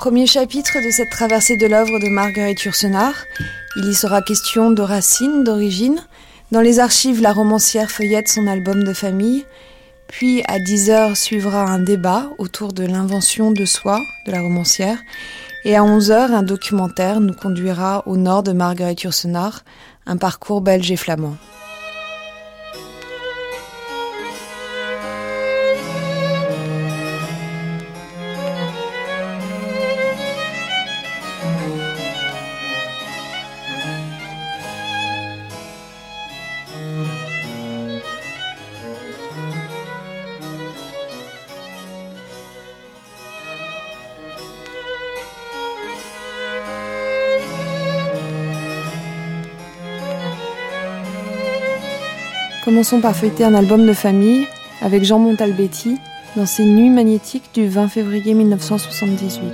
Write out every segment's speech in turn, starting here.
Premier chapitre de cette traversée de l'œuvre de Marguerite Yourcenar. Il y sera question de racines, d'origine. Dans les archives, la romancière feuillette son album de famille. Puis à 10h suivra un débat autour de l'invention de soi de la romancière. Et à 11h, un documentaire nous conduira au nord de Marguerite Yourcenar, un parcours belge et flamand. Commençons par feuilleter un album de famille avec Jean Montalbetti dans ses Nuits magnétiques du 20 février 1978.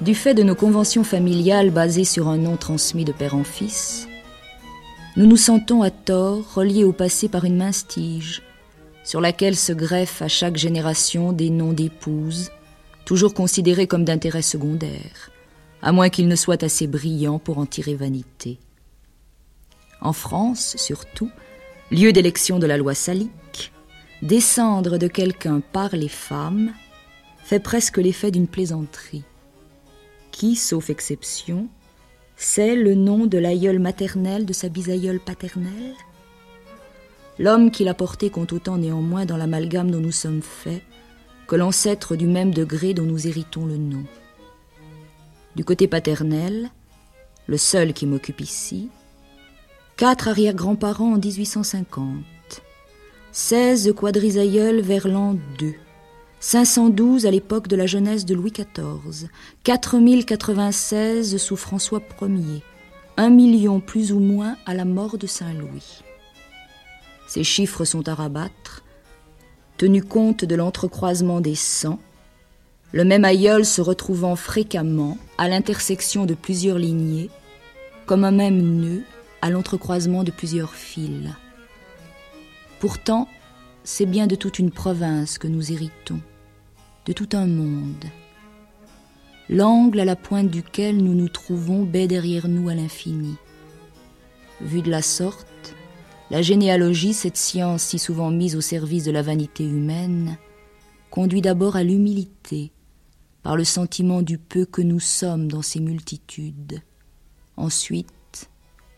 Du fait de nos conventions familiales basées sur un nom transmis de père en fils, nous nous sentons à tort reliés au passé par une mince tige, sur laquelle se greffent à chaque génération des noms d'épouses, toujours considérés comme d'intérêt secondaire à moins qu'il ne soit assez brillant pour en tirer vanité. En France, surtout, lieu d'élection de la loi salique, descendre de quelqu'un par les femmes fait presque l'effet d'une plaisanterie. Qui, sauf exception, sait le nom de l'aïeul maternel de sa bisaïeule paternelle? L'homme qui l'a porté compte autant néanmoins dans l'amalgame dont nous sommes faits que l'ancêtre du même degré dont nous héritons le nom. Du côté paternel, le seul qui m'occupe ici, quatre arrière-grands-parents en 1850, 16 quadrisaïeuls vers l'an 2, 512 à l'époque de la jeunesse de Louis XIV, 4096 sous François Ier, un million plus ou moins à la mort de Saint-Louis. Ces chiffres sont à rabattre, tenu compte de l'entrecroisement des sangs, le même aïeul se retrouvant fréquemment à l'intersection de plusieurs lignées, comme un même nœud à l'entrecroisement de plusieurs fils. Pourtant, c'est bien de toute une province que nous héritons, de tout un monde. L'angle à la pointe duquel nous nous trouvons baie derrière nous à l'infini. Vu de la sorte, la généalogie, cette science si souvent mise au service de la vanité humaine, conduit d'abord à l'humilité, par le sentiment du peu que nous sommes dans ces multitudes, ensuite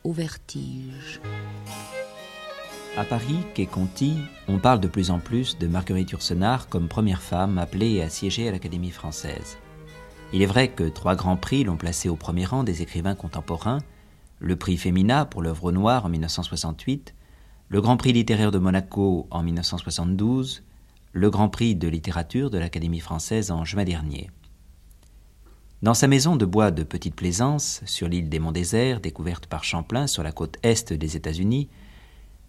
au vertige. À Paris, quai Conti, on parle de plus en plus de Marguerite Yourcenar comme première femme appelée à siéger à l'Académie française. Il est vrai que trois grands prix l'ont placée au premier rang des écrivains contemporains, le prix Femina pour l'œuvre noire en 1968, le Grand Prix littéraire de Monaco en 1972, le Grand Prix de littérature de l'Académie française en juin dernier. Dans sa maison de bois de Petite Plaisance, sur l'île des Monts Déserts, découverte par Champlain sur la côte est des États-Unis,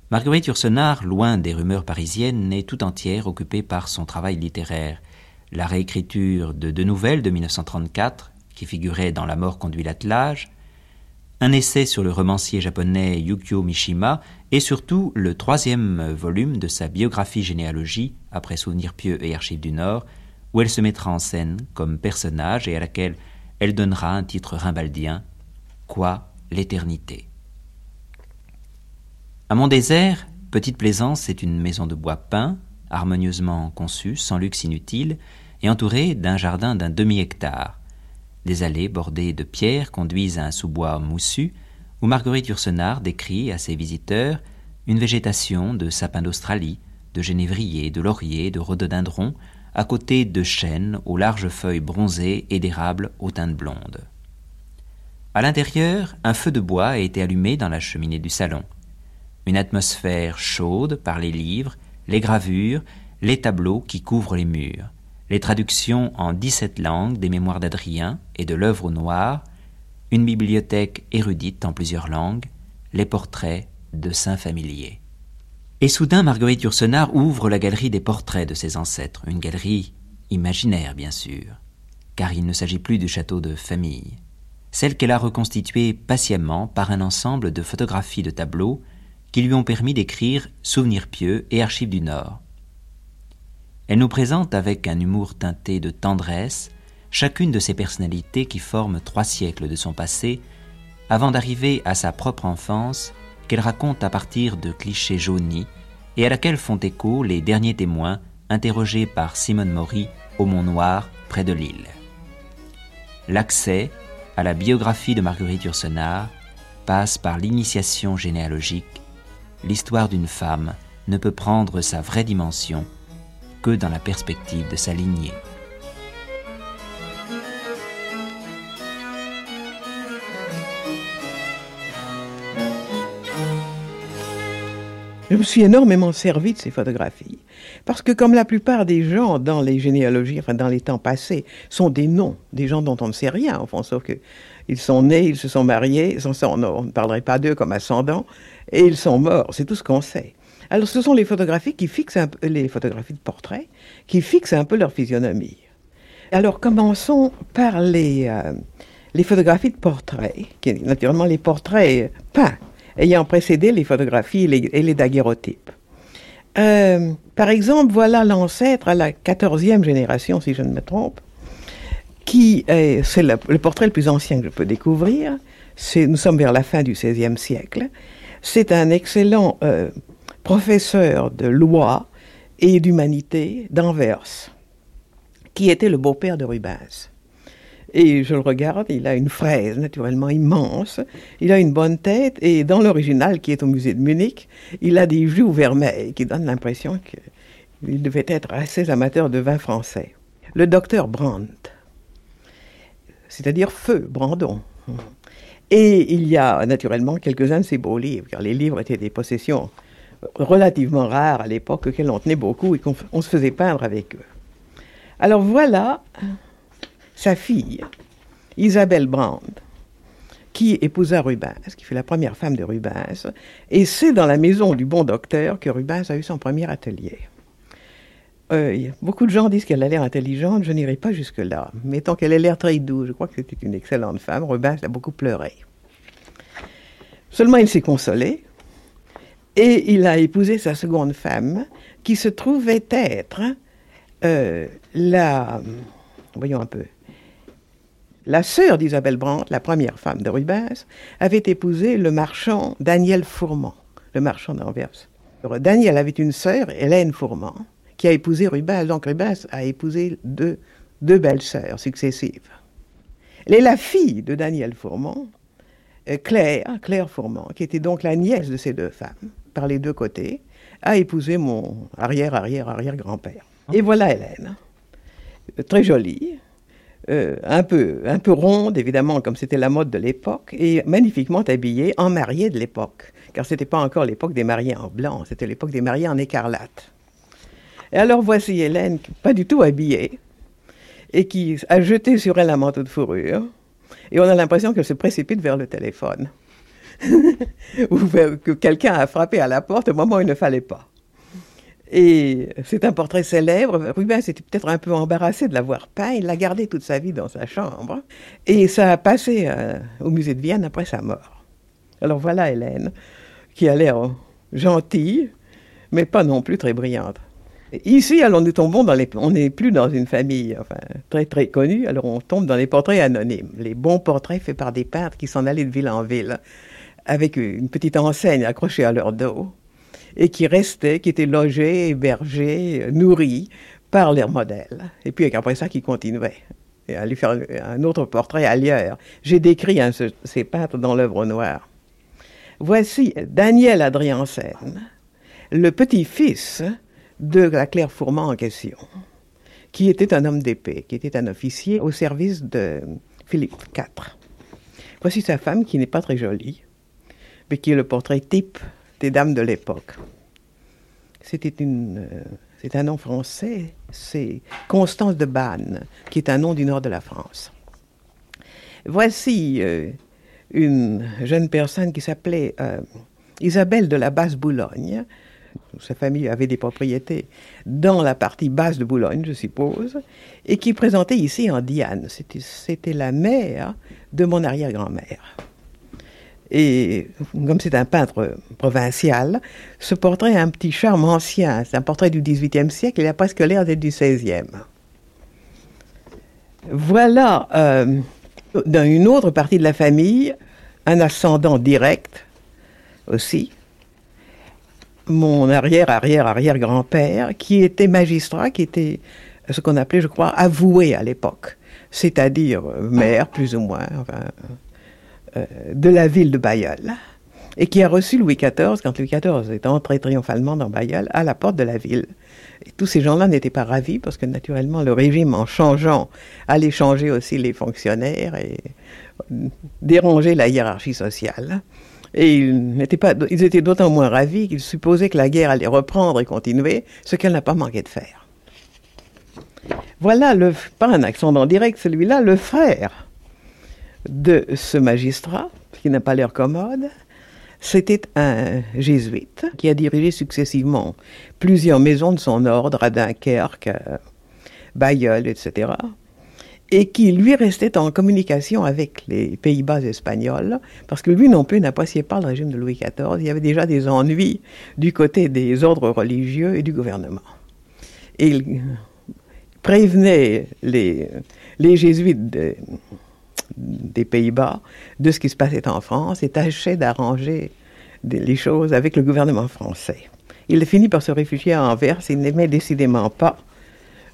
Marguerite Yourcenar, loin des rumeurs parisiennes, est tout entière occupée par son travail littéraire, la réécriture de deux nouvelles de 1934, qui figuraient dans La mort conduit l'attelage, un essai sur le romancier japonais Yukio Mishima et surtout le troisième volume de sa biographie généalogie après Souvenirs pieux et Archives du Nord, où elle se mettra en scène comme personnage et à laquelle elle donnera un titre rimbaldien Quoi l'éternité À mon désert, Petite Plaisance est une maison de bois peint, harmonieusement conçue, sans luxe inutile, et entourée d'un jardin d'un demi-hectare. Des allées bordées de pierres conduisent à un sous-bois moussu où Marguerite Yourcenar décrit à ses visiteurs une végétation de sapins d'Australie, de genévriers, de lauriers, de rhododendrons, à côté de chênes aux larges feuilles bronzées et d'érables aux teintes blondes. À l'intérieur, un feu de bois a été allumé dans la cheminée du salon. Une atmosphère chaude par les livres, les gravures, les tableaux qui couvrent les murs les traductions en dix-sept langues des mémoires d'Adrien et de l'œuvre au noir, une bibliothèque érudite en plusieurs langues, les portraits de saints familiers. Et soudain, Marguerite Yourcenar ouvre la galerie des portraits de ses ancêtres, une galerie imaginaire, bien sûr, car il ne s'agit plus du château de famille, celle qu'elle a reconstituée patiemment par un ensemble de photographies de tableaux qui lui ont permis d'écrire Souvenirs pieux et Archives du Nord. Elle nous présente avec un humour teinté de tendresse chacune de ces personnalités qui forment trois siècles de son passé avant d'arriver à sa propre enfance qu'elle raconte à partir de clichés jaunis et à laquelle font écho les derniers témoins interrogés par Simone Maury au Mont Noir près de Lille. L'accès à la biographie de Marguerite Yourcenar passe par l'initiation généalogique. L'histoire d'une femme ne peut prendre sa vraie dimension dans la perspective de sa lignée. Je me suis énormément servi de ces photographies. Parce que comme la plupart des gens dans les généalogies, enfin dans les temps passés, sont des noms, des gens dont on ne sait rien, enfin, sauf que ils sont nés, ils se sont mariés, on ne parlerait pas d'eux comme ascendants, et ils sont morts, c'est tout ce qu'on sait. Alors ce sont les photographies qui fixent les photographies de portraits, qui fixent un peu leur physionomie. Alors commençons par les, euh, les photographies de portraits, qui naturellement les portraits peints ayant précédé les photographies et les, daguerreotypes. Euh, par exemple, voilà l'ancêtre à la quatorzième génération, si je ne me trompe, qui est, c'est le, portrait le plus ancien que je peux découvrir. C'est, nous sommes vers la fin du XVIe siècle. C'est un excellent euh, professeur de loi et d'humanité d'Anvers, qui était le beau-père de Rubens. Et je le regarde, il a une fraise naturellement immense, il a une bonne tête, et dans l'original qui est au musée de Munich, il a des joues vermeilles qui donnent l'impression qu'il devait être assez amateur de vin français. Le docteur Brandt, c'est-à-dire Feu Brandon. Et il y a naturellement quelques-uns de ses beaux livres, car les livres étaient des possessions relativement rares à l'époque, auxquelles on tenait beaucoup et qu'on se faisait peindre avec eux. Alors voilà sa fille, Isabelle Brand, qui épousa Rubens, qui fut la première femme de Rubens, et c'est dans la maison du bon docteur que Rubens a eu son premier atelier. Euh, beaucoup de gens disent qu'elle a l'air intelligente, je n'irai pas jusque-là. Mais tant qu'elle a l'air très douce, je crois que c'était une excellente femme. Rubens a beaucoup pleuré. Seulement, il s'est consolé et il a épousé sa seconde femme, qui se trouvait être euh, la. Voyons un peu. La sœur d'Isabelle Brandt, la première femme de Rubens, avait épousé le marchand Daniel Fourmand, le marchand d'Anvers. Daniel avait une sœur, Hélène Fourmand, qui a épousé Rubens. Donc Rubens a épousé deux, deux belles sœurs successives. Elle est la fille de Daniel Fourmand, euh, Claire, Claire Fourmand, qui était donc la nièce de ces deux femmes, par les deux côtés, a épousé mon arrière-arrière-arrière-grand-père. Et voilà Hélène, très jolie, euh, un, peu, un peu ronde, évidemment, comme c'était la mode de l'époque, et magnifiquement habillée en mariée de l'époque, car ce n'était pas encore l'époque des mariés en blanc, c'était l'époque des mariés en écarlate. Et alors voici Hélène, pas du tout habillée, et qui a jeté sur elle un manteau de fourrure, et on a l'impression qu'elle se précipite vers le téléphone, ou que quelqu'un a frappé à la porte au moment où il ne fallait pas. Et c'est un portrait célèbre. Rubens était peut-être un peu embarrassé de l'avoir peint. Il l'a gardé toute sa vie dans sa chambre. Et ça a passé euh, au musée de Vienne après sa mort. Alors voilà Hélène, qui a l'air gentille, mais pas non plus très brillante. Ici, alors nous tombons dans les, on n'est plus dans une famille enfin, très très connue, alors on tombe dans les portraits anonymes, les bons portraits faits par des peintres qui s'en allaient de ville en ville, avec une petite enseigne accrochée à leur dos, et qui restaient, qui étaient logés, hébergés, nourris par leurs modèles. Et puis après ça, qui continuaient et aller faire un autre portrait ailleurs. J'ai décrit ces peintres dans l'œuvre noire. Voici Daniel Adriansen, le petit-fils de la Claire Fourmand en question, qui était un homme d'épée, qui était un officier au service de Philippe IV. Voici sa femme qui n'est pas très jolie, mais qui est le portrait type des dames de l'époque. C'était euh, c'est un nom français, c'est Constance de Banne, qui est un nom du nord de la France. Voici euh, une jeune personne qui s'appelait euh, Isabelle de la Basse-Boulogne, sa famille avait des propriétés dans la partie basse de Boulogne, je suppose, et qui présentait ici en Diane. C'était la mère de mon arrière-grand-mère. Et comme c'est un peintre provincial, ce portrait a un petit charme ancien. C'est un portrait du XVIIIe siècle, il a presque l'air d'être du XVIe. Voilà, euh, dans une autre partie de la famille, un ascendant direct aussi, mon arrière, arrière, arrière grand-père, qui était magistrat, qui était ce qu'on appelait, je crois, avoué à l'époque, c'est-à-dire maire, plus ou moins, euh, de la ville de Bayeul, et qui a reçu Louis XIV quand Louis XIV est entré triomphalement dans Bayeul, à la porte de la ville. Et tous ces gens-là n'étaient pas ravis parce que naturellement le régime, en changeant, allait changer aussi les fonctionnaires et déranger la hiérarchie sociale. Et ils, pas, ils étaient d'autant moins ravis qu'ils supposaient que la guerre allait reprendre et continuer, ce qu'elle n'a pas manqué de faire. Voilà, le, pas un accent direct, celui-là, le frère de ce magistrat, qui n'a pas l'air commode, c'était un jésuite qui a dirigé successivement plusieurs maisons de son ordre à Dunkerque, Bayeul, etc et qui lui restait en communication avec les Pays-Bas espagnols, parce que lui non plus n'appréciait pas le régime de Louis XIV. Il y avait déjà des ennuis du côté des ordres religieux et du gouvernement. Il prévenait les, les jésuites des Pays-Bas de ce qui se passait en France et tâchait d'arranger les choses avec le gouvernement français. Il finit par se réfugier à Anvers et n'aimait décidément pas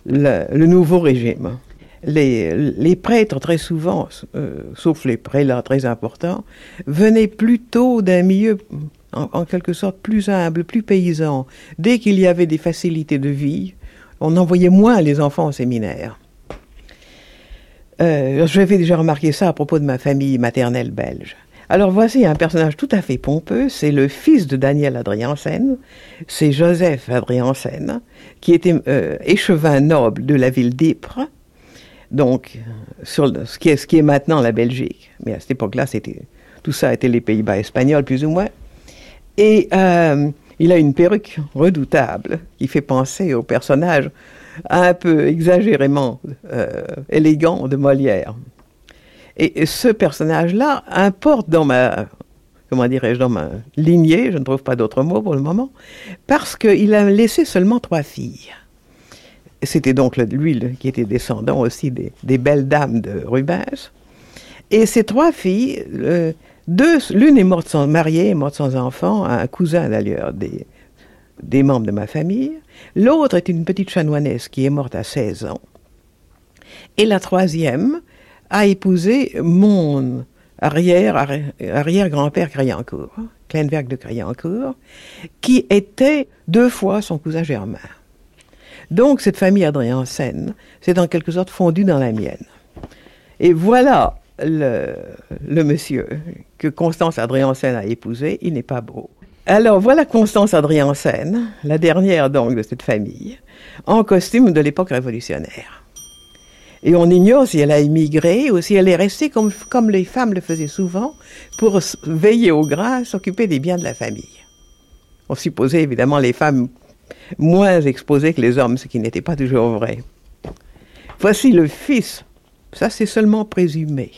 le nouveau régime les, prêtres, très souvent, euh, sauf les prélats très importants, venaient plutôt d'un milieu, en, quelque sorte, plus humble, plus paysan. Dès qu'il y avait des facilités de vie, on envoyait moins les enfants au séminaire. Euh, J'avais déjà remarqué ça à propos de ma famille maternelle belge. Alors voici un personnage tout à fait pompeux, c'est le fils de Daniel Adriansen, c'est Joseph Adriansen, qui était euh, échevin noble de la ville d'Ypres, donc, sur ce, qui est, maintenant la Belgique. Mais à cette époque-là, tout ça était les Pays-Bas espagnols, plus ou moins. Et euh, il a une perruque redoutable qui fait penser au personnage un peu exagérément euh, élégant de Molière. Et, ce personnage-là importe dans ma, comment dirais-je, dans ma lignée, je ne trouve pas d'autre mot pour le moment, parce qu'il a laissé seulement trois filles. C'était donc lui qui était descendant aussi des, belles dames de Rubens. Et ces trois filles, deux, l'une est morte sans mariée, morte sans enfant, un cousin d'ailleurs des, des membres de ma famille. L'autre est une petite chanoinesse qui est morte à 16 ans. Et la troisième a épousé mon arrière, arrière grand-père Criancourt, Kleinberg de Criancourt, qui était deux fois son cousin germain. Donc cette famille Adrien-Sen s'est en quelque sorte fondue dans la mienne. Et voilà le, monsieur que Constance Adrien-Sen a épousé, il n'est pas beau. Alors voilà Constance Adrien-Sen, la dernière donc de cette famille, en costume de l'époque révolutionnaire. Et on ignore si elle a immigré ou si elle est restée comme, les femmes le faisaient souvent pour veiller au grain, s'occuper des biens de la famille. On supposait évidemment les femmes moins exposés que les hommes, ce qui n'était pas toujours vrai. Voici le fils, ça c'est seulement présumé.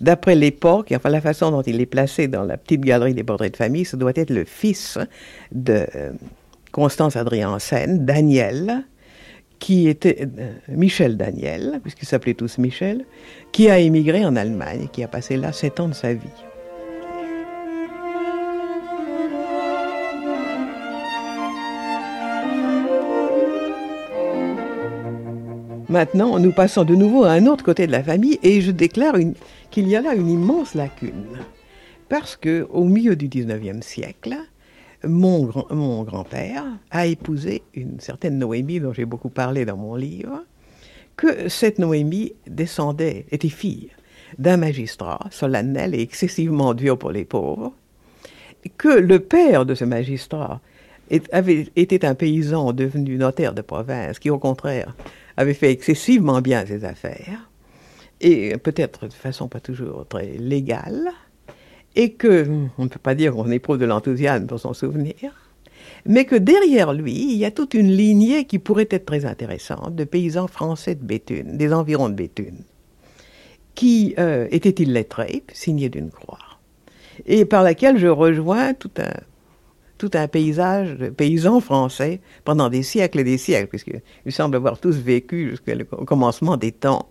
D'après l'époque, enfin la façon dont il est placé dans la petite galerie des portraits de famille, ce doit être le fils de euh, Constance Adrien-Sen, Daniel, qui était euh, Michel Daniel, puisqu'ils s'appelaient tous Michel, qui a émigré en Allemagne, qui a passé là sept ans de sa vie. Maintenant, nous passons de nouveau à un autre côté de la famille et je déclare qu'il y a là une immense lacune. Parce que au milieu du 19e siècle, mon, grand-père a épousé une certaine Noémie dont j'ai beaucoup parlé dans mon livre, que cette Noémie descendait, était fille d'un magistrat solennel et excessivement dur pour les pauvres, que le père de ce magistrat avait, était un paysan devenu notaire de province qui, au contraire, avait fait excessivement bien ses affaires, et peut-être de façon pas toujours très légale, et que, on ne peut pas dire qu'on éprouve de l'enthousiasme pour son souvenir, mais que derrière lui, il y a toute une lignée qui pourrait être très intéressante de paysans français de Béthune, des environs de Béthune, qui euh, étaient illettrés, signés d'une croix, et par laquelle je rejoins tout un, tout un paysage de paysans français pendant des siècles et des siècles, puisqu'ils semblent avoir tous vécu jusqu'au commencement des temps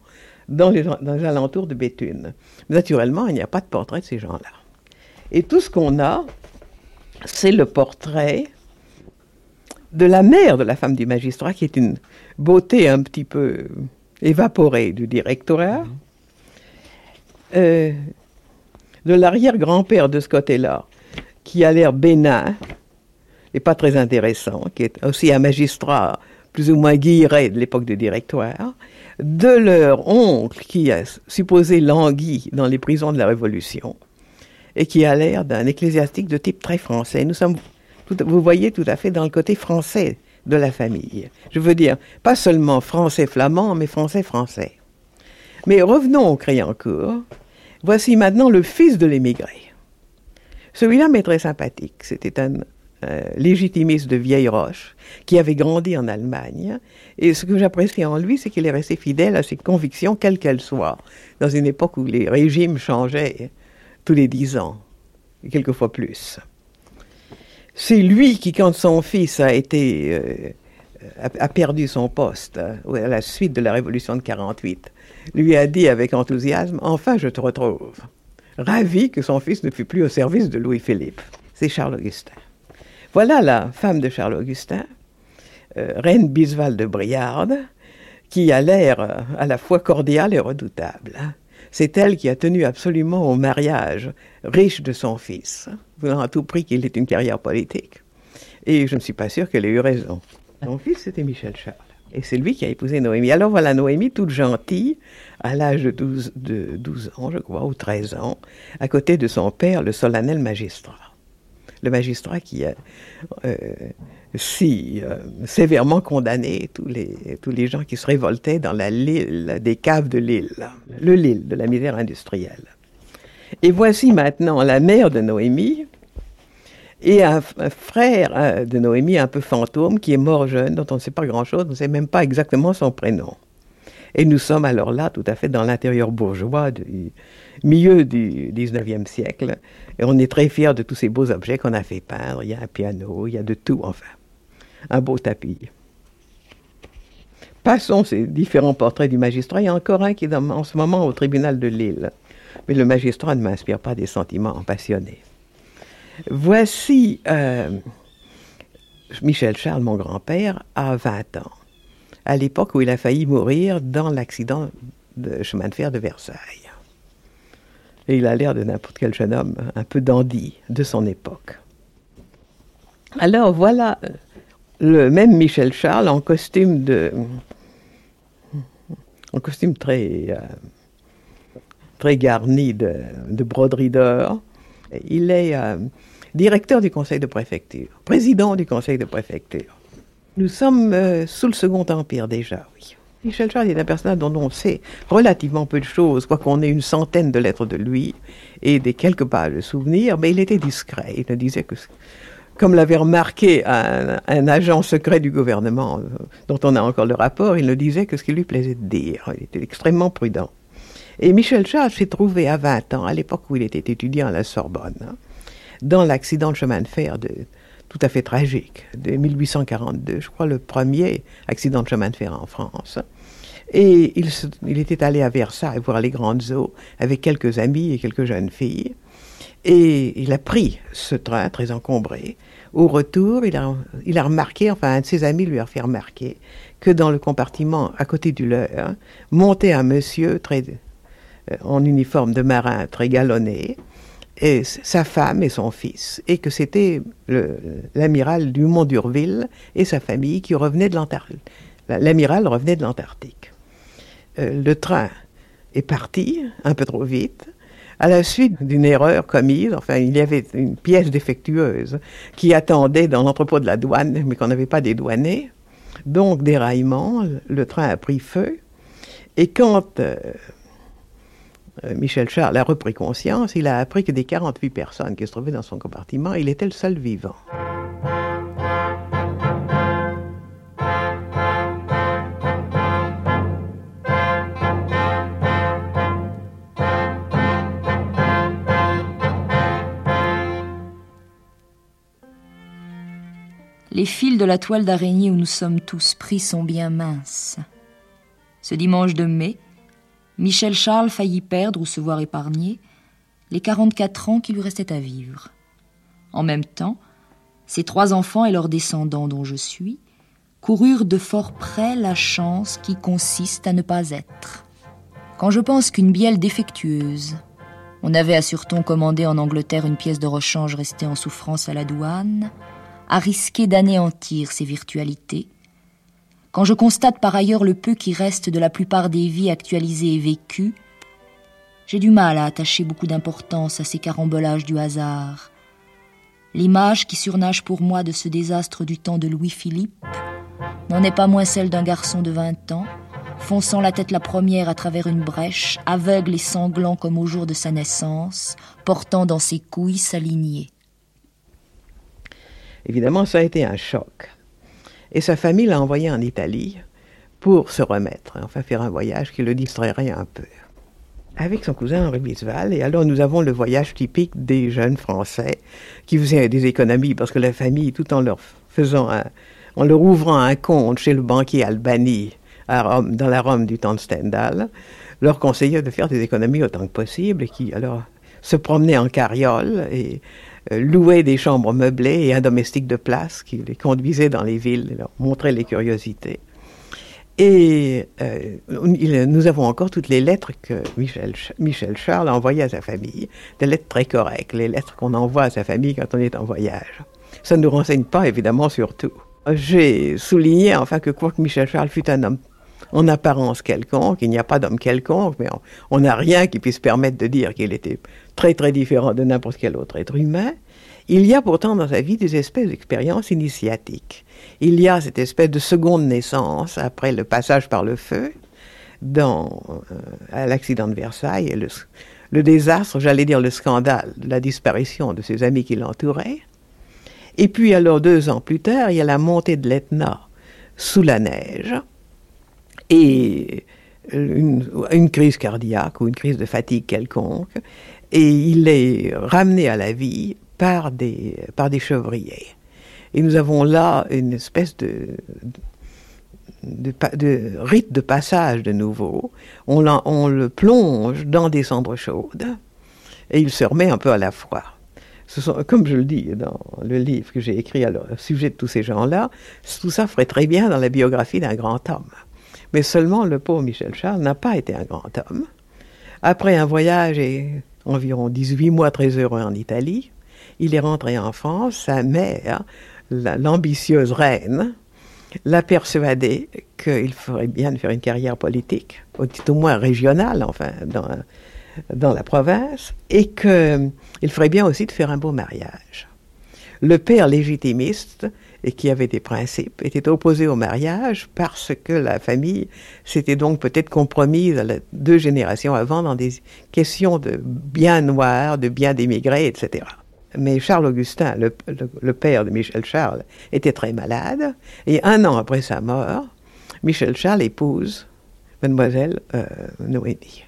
dans les, dans les alentours de Béthune. Naturellement, il n'y a pas de portrait de ces gens-là. Et tout ce qu'on a, c'est le portrait de la mère de la femme du magistrat, qui est une beauté un petit peu évaporée du directoire, euh, de l'arrière-grand-père de ce côté-là, qui a l'air bénin et pas très intéressant, qui est aussi un magistrat plus ou moins guilleret de l'époque du directoire, de leur oncle qui a supposé langui dans les prisons de la Révolution et qui a l'air d'un ecclésiastique de type très français. Nous sommes, vous voyez, tout à fait dans le côté français de la famille. Je veux dire, pas seulement français-flamand, mais français-français. Mais revenons au Créancourt. Voici maintenant le fils de l'émigré. Celui-là m'est très sympathique. C'était un légitimiste de vieille roche qui avait grandi en Allemagne. Et ce que j'apprécie en lui, c'est qu'il est resté fidèle à ses convictions, quelles qu'elles soient, dans une époque où les régimes changeaient tous les dix ans, et quelquefois plus. C'est lui qui, quand son fils a été euh, a, perdu son poste euh, à la suite de la révolution de 48, lui a dit avec enthousiasme Enfin, je te retrouve. Ravi que son fils ne fût plus au service de Louis-Philippe. C'est Charles Augustin. Voilà la femme de Charles Augustin, euh, reine Bisval de Briarde, qui a l'air euh, à la fois cordiale et redoutable. C'est elle qui a tenu absolument au mariage riche de son fils, voulant à tout prix qu'il ait une carrière politique. Et je ne suis pas sûr qu'elle ait eu raison. Son fils, c'était Michel Charles. Et c'est lui qui a épousé Noémie. Alors voilà Noémie, toute gentille, à l'âge de 12, de 12 ans, je crois, ou 13 ans, à côté de son père, le solennel magistrat le magistrat qui a euh, si euh, sévèrement condamné tous les, tous les gens qui se révoltaient dans la Lille, des caves de Lille, le Lille de la misère industrielle. Et voici maintenant la mère de Noémie et un, frère euh, de Noémie un peu fantôme qui est mort jeune, dont on ne sait pas grand-chose, on ne sait même pas exactement son prénom. Et nous sommes alors là tout à fait dans l'intérieur bourgeois du milieu du 19e siècle. Et on est très fiers de tous ces beaux objets qu'on a fait peindre. Il y a un piano, il y a de tout, enfin. Un beau tapis. Passons ces différents portraits du magistrat. Il y a encore un qui est en ce moment au tribunal de Lille. Mais le magistrat ne m'inspire pas des sentiments passionnés. Voici euh, Michel Charles, mon grand-père, à 20 ans à l'époque où il a failli mourir dans l'accident de chemin de fer de Versailles. Et il a l'air de n'importe quel jeune homme un peu dandy de son époque. Alors voilà euh, le même Michel Charles en costume de en costume très euh, très garni de, broderie d'or. Il est euh, directeur du conseil de préfecture, président du conseil de préfecture. Nous sommes sous le Second Empire déjà, oui. Michel Charles est un personnage dont on sait relativement peu de choses, quoiqu'on ait une centaine de lettres de lui et des quelques pages de souvenirs, mais il était discret. Il ne disait que, comme l'avait remarqué un, agent secret du gouvernement, euh, dont on a encore le rapport, il ne disait que ce qui lui plaisait de dire. Il était extrêmement prudent. Et Michel Charles s'est trouvé à 20 ans, à l'époque où il était étudiant à la Sorbonne, hein, dans l'accident de chemin de fer de, tout à fait tragique, de 1842, je crois le premier accident de chemin de fer en France. Et il, était allé à Versailles voir les grandes eaux avec quelques amis et quelques jeunes filles. Et il a pris ce train très encombré. Au retour, il a, il a remarqué, enfin un de ses amis lui a fait remarquer, que dans le compartiment à côté du leur, montait un monsieur très, euh, en uniforme de marin très galonné, sa femme et son fils, et que c'était l'amiral Dumont d'Urville et sa famille qui revenaient de l'Antarctique. L'amiral revenait de l'Antarctique. Euh, le train est parti un peu trop vite, à la suite d'une erreur commise, enfin il y avait une pièce défectueuse qui attendait dans l'entrepôt de la douane, mais qu'on n'avait pas dédouanée. Donc déraillement, le train a pris feu, et quand euh, euh, Michel Charles a repris conscience, il a appris que des 48 personnes qui se trouvaient dans son compartiment, il était le seul vivant. Les fils de la toile d'araignée où nous sommes tous pris sont bien minces. Ce dimanche de mai, Michel Charles faillit perdre ou se voir épargner les 44 ans qui lui restaient à vivre. En même temps, ses trois enfants et leurs descendants dont je suis coururent de fort près la chance qui consiste à ne pas être. Quand je pense qu'une bielle défectueuse, on avait assure-t-on commandé en Angleterre une pièce de rechange restée en souffrance à la douane, a risqué d'anéantir ses virtualités, quand je constate par ailleurs le peu qui reste de la plupart des vies actualisées et vécues, j'ai du mal à attacher beaucoup d'importance à ces carambolages du hasard. L'image qui surnage pour moi de ce désastre du temps de Louis-Philippe n'en est pas moins celle d'un garçon de vingt ans, fonçant la tête la première à travers une brèche, aveugle et sanglant comme au jour de sa naissance, portant dans ses couilles sa lignée. Évidemment, ça a été un choc. Et sa famille l'a envoyé en Italie pour se remettre, enfin faire un voyage qui le distrairait un peu. Avec son cousin Henri Bisval, et alors nous avons le voyage typique des jeunes Français qui faisaient des économies parce que la famille, tout en leur faisant en leur ouvrant un compte chez le banquier Albani à Rome, dans la Rome du temps de Stendhal, leur conseillait de faire des économies autant que possible et qui alors se promenaient en carriole et louaient des chambres meublées et un domestique de place qui les conduisait dans les villes et leur montrait les curiosités. Et euh, nous avons encore toutes les lettres que Michel, Michel Charles a envoyées à sa famille, des lettres très correctes, les lettres qu'on envoie à sa famille quand on est en voyage. Ça ne nous renseigne pas, évidemment, sur tout. J'ai souligné, enfin, que quoique Michel Charles fût un homme en apparence quelconque, il n'y a pas d'homme quelconque, mais on n'a rien qui puisse permettre de dire qu'il était très très différent de n'importe quel autre être humain. Il y a pourtant dans sa vie des espèces d'expériences initiatiques. Il y a cette espèce de seconde naissance après le passage par le feu, dans, euh, l'accident de Versailles, et le, désastre, j'allais dire le scandale, la disparition de ses amis qui l'entouraient. Et puis alors deux ans plus tard, il y a la montée de l'Etna sous la neige et une, une, crise cardiaque ou une crise de fatigue quelconque, et il est ramené à la vie par des, par des chevriers. Et nous avons là une espèce de, de, rite de passage de nouveau. On, on, le plonge dans des cendres chaudes et il se remet un peu à la foi. Comme je le dis dans le livre que j'ai écrit à le sujet de tous ces gens-là, tout ça ferait très bien dans la biographie d'un grand homme. Mais seulement le pauvre Michel Charles n'a pas été un grand homme. Après un voyage et environ 18 mois très heureux en Italie, il est rentré en France. Sa mère, l'ambitieuse reine, l'a persuadé qu'il ferait bien de faire une carrière politique, tout au moins régionale, enfin, dans, dans la province, et qu'il ferait bien aussi de faire un beau mariage. Le père légitimiste et qui avait des principes, était opposé au mariage parce que la famille s'était donc peut-être compromise deux générations avant dans des questions de biens noirs, de biens d'émigrés, etc. Mais Charles Augustin, le, père de Michel Charles, était très malade, et un an après sa mort, Michel Charles épouse mademoiselle euh, Noémie.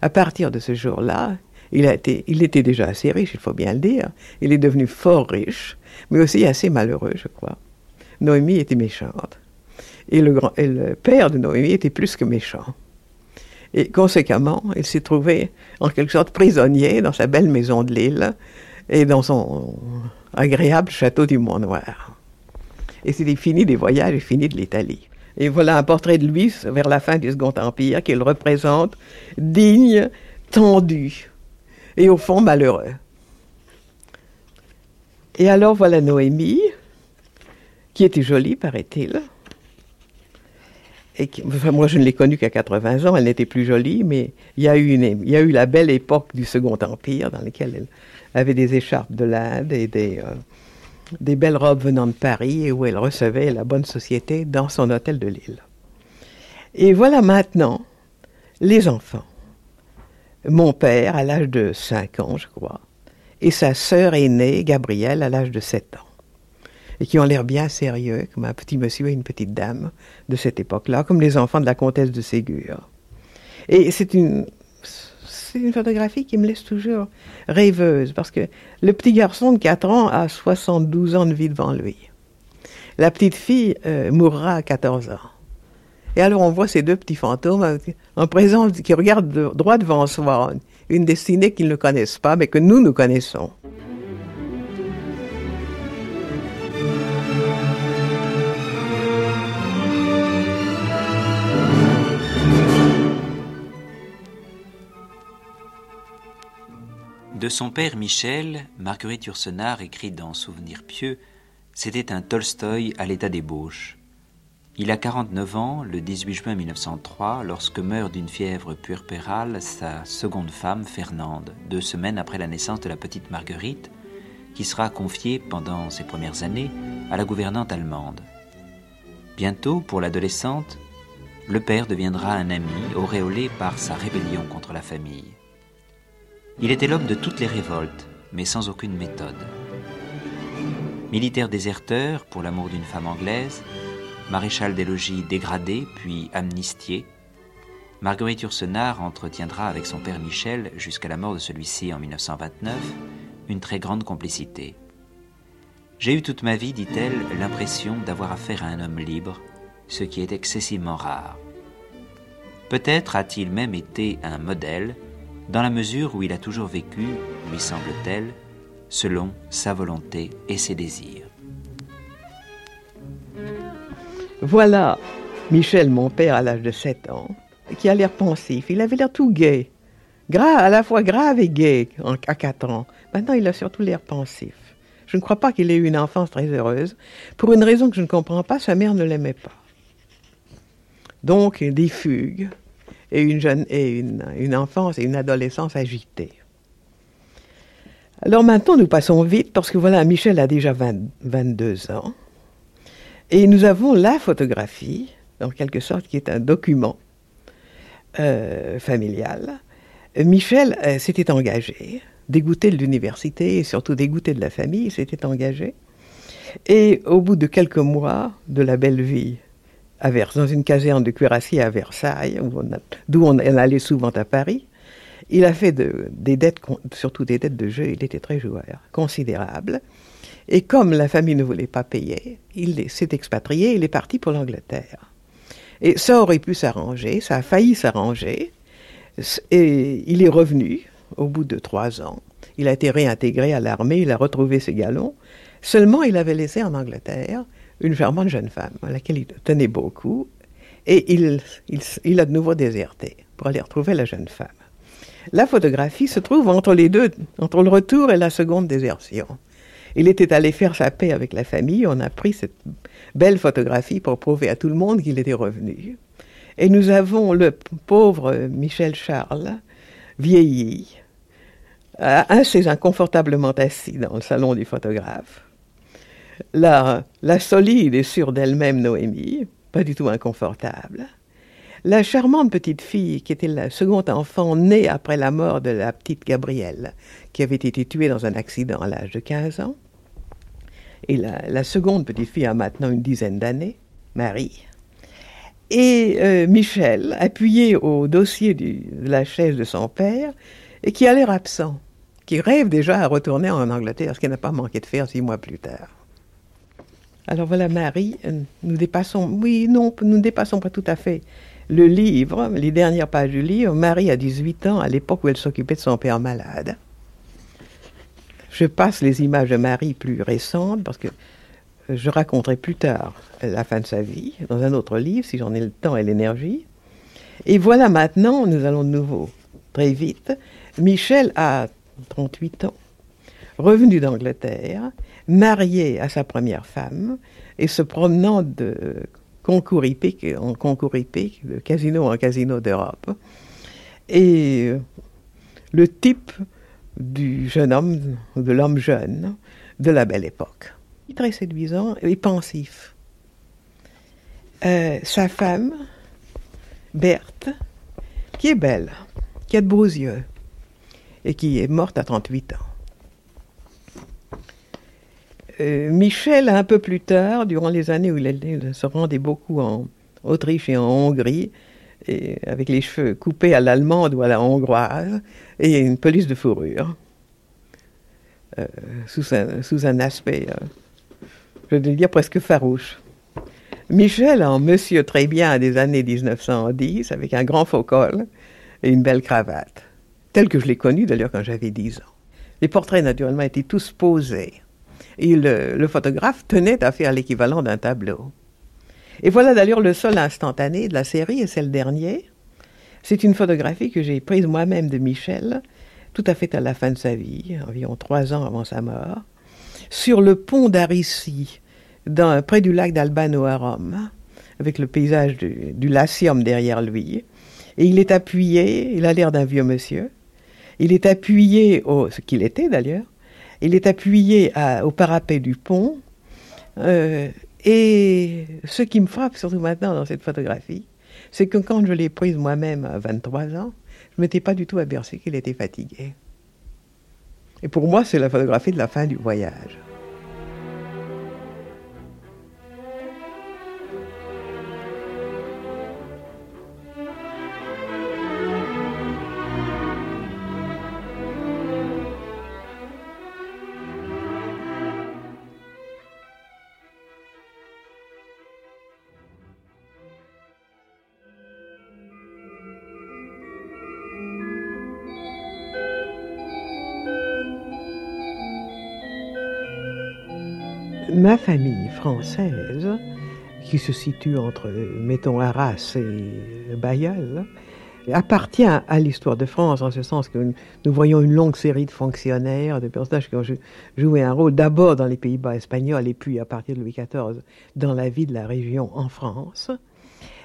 À partir de ce jour-là, il, était déjà assez riche, il faut bien le dire. Il est devenu fort riche, mais aussi assez malheureux, je crois. Noémie était méchante. Et le père de Noémie était plus que méchant. Et conséquemment, il s'est trouvé en quelque sorte prisonnier dans sa belle maison de l'île et dans son agréable château du Mont-Noir. Et c'était fini des voyages et fini de l'Italie. Et voilà un portrait de lui vers la fin du Second Empire qu'il représente digne, tendu et au fond malheureux. Et alors voilà Noémie, qui était jolie, paraît-il. Et moi, je ne l'ai connue qu'à 80 ans, elle n'était plus jolie, mais il y, a eu la belle époque du Second Empire, dans laquelle elle avait des écharpes de l'Inde et euh, des belles robes venant de Paris, et où elle recevait la bonne société dans son hôtel de Lille. Et voilà maintenant les enfants. Mon père, à l'âge de 5 ans, je crois, et sa sœur aînée, Gabrielle, à l'âge de 7 ans. Et qui ont l'air bien sérieux, comme un petit monsieur et une petite dame de cette époque-là, comme les enfants de la comtesse de Ségur. Et c'est une, c'est une photographie qui me laisse toujours rêveuse, parce que le petit garçon de 4 ans a 72 ans de vie devant lui. la petite fille euh, mourra à 14 ans. Et alors on voit ces deux petits fantômes euh, en présence qui regardent droit devant soi, une destinée qu'ils ne connaissent pas, mais que nous, nous connaissons. De son père Michel, Marguerite Yourcenar écrit dans Souvenirs pieux C'était un Tolstoï à l'état d'ébauche. Il a 49 ans le 18 juin 1903 lorsque meurt d'une fièvre puerpérale sa seconde femme Fernande, deux semaines après la naissance de la petite Marguerite, qui sera confiée pendant ses premières années à la gouvernante allemande. Bientôt, pour l'adolescente, le père deviendra un ami auréolé par sa rébellion contre la famille. Il était l'homme de toutes les révoltes, mais sans aucune méthode. Militaire déserteur pour l'amour d'une femme anglaise, maréchal des logis dégradé puis amnistié, Marguerite Yourcenar entretiendra avec son père Michel, jusqu'à la mort de celui-ci en 1929, une très grande complicité. J'ai eu toute ma vie, dit-elle, l'impression d'avoir affaire à un homme libre, ce qui est excessivement rare. Peut-être a-t-il même été un modèle, dans la mesure où il a toujours vécu, lui semble-t-elle, selon sa volonté et ses désirs. Voilà Michel, mon père, à l'âge de 7 ans, qui a l'air pensif. Il avait l'air tout gai, à la fois grave et gai à 4 ans. Maintenant, il a surtout l'air pensif. Je ne crois pas qu'il ait eu une enfance très heureuse. Pour une raison que je ne comprends pas, sa mère ne l'aimait pas. Donc, des fugues, et une, une, enfance et une adolescence agitées. Alors maintenant, nous passons vite parce que voilà, Michel a déjà 22 ans. Et nous avons la photographie, en quelque sorte, qui est un document euh, familial. Michel euh, s'était engagé, dégoûté de l'université et surtout dégoûté de la famille, il s'était engagé. Et au bout de quelques mois de la belle vie à dans une caserne de cuirassiers à Versailles, d'où on, allait souvent à Paris. Il a fait des dettes, surtout des dettes de jeu, il était très joueur, considérable. Et comme la famille ne voulait pas payer, il s'est expatrié, il est parti pour l'Angleterre. Et ça aurait pu s'arranger, ça a failli s'arranger. Et il est revenu au bout de trois ans. Il a été réintégré à l'armée, il a retrouvé ses galons. Seulement, il avait laissé en Angleterre une charmante jeune femme à laquelle il tenait beaucoup, et il, il, a de nouveau déserté pour aller retrouver la jeune femme. La photographie se trouve entre les deux, entre le retour et la seconde désertion. Il était allé faire sa paix avec la famille, on a pris cette belle photographie pour prouver à tout le monde qu'il était revenu. Et nous avons le pauvre Michel Charles, vieilli, assez inconfortablement assis dans le salon du photographe la, la solide et sûre d'elle-même Noémie, pas du tout inconfortable. La charmante petite fille qui était la seconde enfant née après la mort de la petite Gabrielle, qui avait été tuée dans un accident à l'âge de 15 ans. Et la, seconde petite fille a maintenant une dizaine d'années, Marie. Et euh, Michel, appuyé au dossier de la chaise de son père, et qui a l'air absent, qui rêve déjà à retourner en Angleterre, ce qu'il n'a pas manqué de faire six mois plus tard. Alors voilà, Marie, euh, nous dépassons, oui, non, nous ne dépassons pas tout à fait le livre, les dernières pages du livre. Marie a 18 ans à l'époque où elle s'occupait de son père malade. Je passe les images de Marie plus récentes parce que je raconterai plus tard la fin de sa vie dans un autre livre, si j'en ai le temps et l'énergie. Et voilà maintenant, nous allons de nouveau très vite. Michel a 38 ans, revenu d'Angleterre, marié à sa première femme et se promenant de concours hippique en concours hippique, de casino en casino d'Europe. Et le type du jeune homme, de l'homme jeune de la belle époque. Très séduisant et pensif. Euh, sa femme, Berthe, qui est belle, qui a de beaux yeux et qui est morte à 38 ans. Euh, Michel, un peu plus tard, durant les années où il, se rendait beaucoup en Autriche et en Hongrie, avec les cheveux coupés à l'allemande ou à la hongroise, et une pelisse de fourrure, euh, sous, un, aspect euh, je vais dire presque farouche. Michel en monsieur très bien des années 1910, avec un grand faux col et une belle cravate, tel que je l'ai connu d'ailleurs quand j'avais 10 ans. Les portraits, naturellement, étaient tous posés. Et le, photographe tenait à faire l'équivalent d'un tableau. Et voilà d'ailleurs le seul instantané de la série, et c'est le dernier. C'est une photographie que j'ai prise moi-même de Michel, tout à fait à la fin de sa vie, environ trois ans avant sa mort, sur le pont d'Arissi, près du lac d'Albano à Rome, avec le paysage du, du Latium derrière lui. Et il est appuyé, il a l'air d'un vieux monsieur, il est appuyé, au, ce qu'il était d'ailleurs, il est appuyé au parapet du pont. Euh, et ce qui me frappe surtout maintenant dans cette photographie, c'est que quand je l'ai prise moi-même à 23 ans, je ne m'étais pas du tout aperçu qu'il était fatigué. Et pour moi, c'est la photographie de la fin du voyage. Ma famille française, qui se situe entre, mettons, Arras et Bayeul, appartient à l'histoire de France, en ce sens que nous voyons une longue série de fonctionnaires, de personnages qui ont joué un rôle d'abord dans les Pays-Bas espagnols et puis à partir de Louis XIV dans la vie de la région en France.